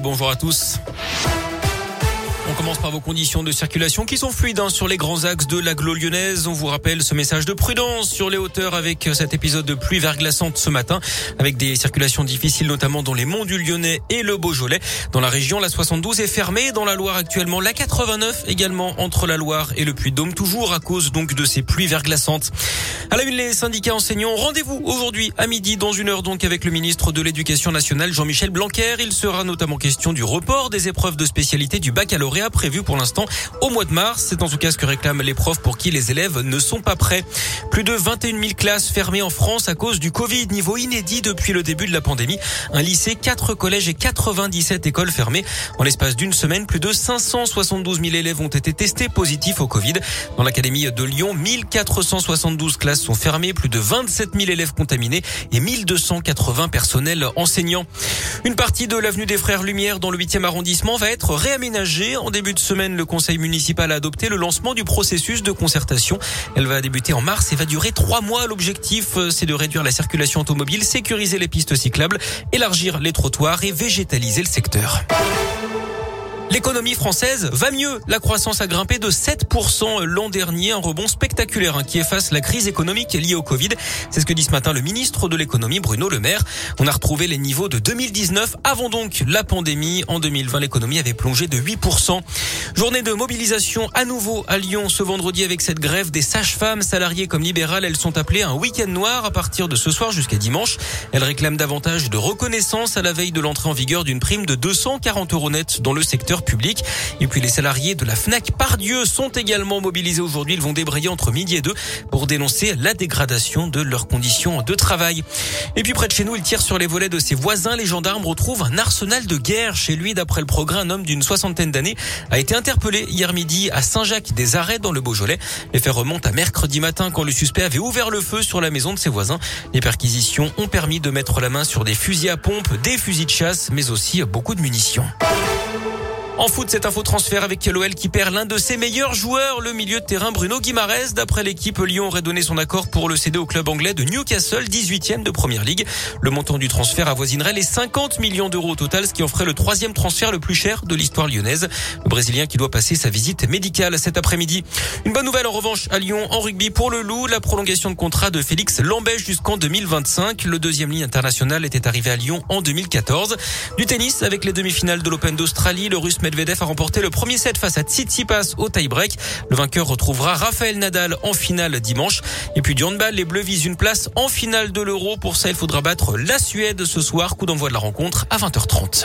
Bonjour à tous. On commence par vos conditions de circulation qui sont fluides hein, sur les grands axes de l'agglo lyonnaise. On vous rappelle ce message de prudence sur les hauteurs avec cet épisode de pluie verglaçante ce matin avec des circulations difficiles notamment dans les monts du Lyonnais et le Beaujolais. Dans la région, la 72 est fermée. Dans la Loire actuellement, la 89 également entre la Loire et le Puy-de-Dôme toujours à cause donc de ces pluies verglaçantes. À la une, les syndicats enseignants. Rendez-vous aujourd'hui à midi dans une heure donc avec le ministre de l'Éducation nationale Jean-Michel Blanquer. Il sera notamment question du report des épreuves de spécialité du baccalauréat prévu pour l'instant au mois de mars. C'est en tout cas ce que réclament les profs pour qui les élèves ne sont pas prêts. Plus de 21 000 classes fermées en France à cause du Covid, niveau inédit depuis le début de la pandémie. Un lycée, quatre collèges et 97 écoles fermées. En l'espace d'une semaine, plus de 572 000 élèves ont été testés positifs au Covid. Dans l'académie de Lyon, 1472 classes sont fermées, plus de 27 000 élèves contaminés et 1280 personnels enseignants. Une partie de l'avenue des Frères Lumière dans le 8e arrondissement va être réaménagée. En début de semaine, le conseil municipal a adopté le lancement du processus de concertation. Elle va débuter en mars et va durer trois mois. L'objectif, euh, c'est de réduire la circulation automobile, sécuriser les pistes cyclables, élargir les trottoirs et végétaliser le secteur. L'économie française va mieux. La croissance a grimpé de 7% l'an dernier, un rebond spectaculaire hein, qui efface la crise économique liée au Covid. C'est ce que dit ce matin le ministre de l'économie Bruno Le Maire. On a retrouvé les niveaux de 2019 avant donc la pandémie. En 2020, l'économie avait plongé de 8%. Journée de mobilisation à nouveau à Lyon ce vendredi avec cette grève des sages-femmes salariées comme libérales. Elles sont appelées un week-end noir à partir de ce soir jusqu'à dimanche. Elles réclament davantage de reconnaissance à la veille de l'entrée en vigueur d'une prime de 240 euros net dans le secteur Et puis les salariés de la FNAC Pardieu sont également mobilisés aujourd'hui. Ils vont débrayer entre midi et deux pour dénoncer la dégradation de leurs conditions de travail. Et puis près de chez nous, il tire sur les volets de ses voisins. Les gendarmes retrouvent un arsenal de guerre chez lui. D'après le progrès, un homme d'une soixantaine d'années a été interpellé hier midi à Saint-Jacques-des-Arrêts dans le Beaujolais. Les faits remontent à mercredi matin quand le suspect avait ouvert le feu sur la maison de ses voisins. Les perquisitions ont permis de mettre la main sur des fusils à pompe, des fusils de chasse, mais aussi beaucoup de munitions. En foot, cette info transfert avec l'OL qui perd l'un de ses meilleurs joueurs, le milieu de terrain Bruno Guimarès. D'après l'équipe, Lyon aurait donné son accord pour le céder au club anglais de Newcastle, 18e de Première Ligue. Le montant du transfert avoisinerait les 50 millions d'euros au total, ce qui en ferait le troisième transfert le plus cher de l'histoire lyonnaise. Le Brésilien qui doit passer sa visite médicale cet après-midi. Une bonne nouvelle en revanche à Lyon en rugby pour le Loup, la prolongation de contrat de Félix Lambèche jusqu'en 2025. Le deuxième ligne international était arrivé à Lyon en 2014. Du tennis avec les demi-finales de l'Open d'Australie, le Russe Medvedev a remporté le premier set face à Tsitsipas au tie-break. Le vainqueur retrouvera Raphaël Nadal en finale dimanche. Et puis du handball, les Bleus visent une place en finale de l'Euro. Pour ça, il faudra battre la Suède ce soir. Coup d'envoi de la rencontre à 20h30.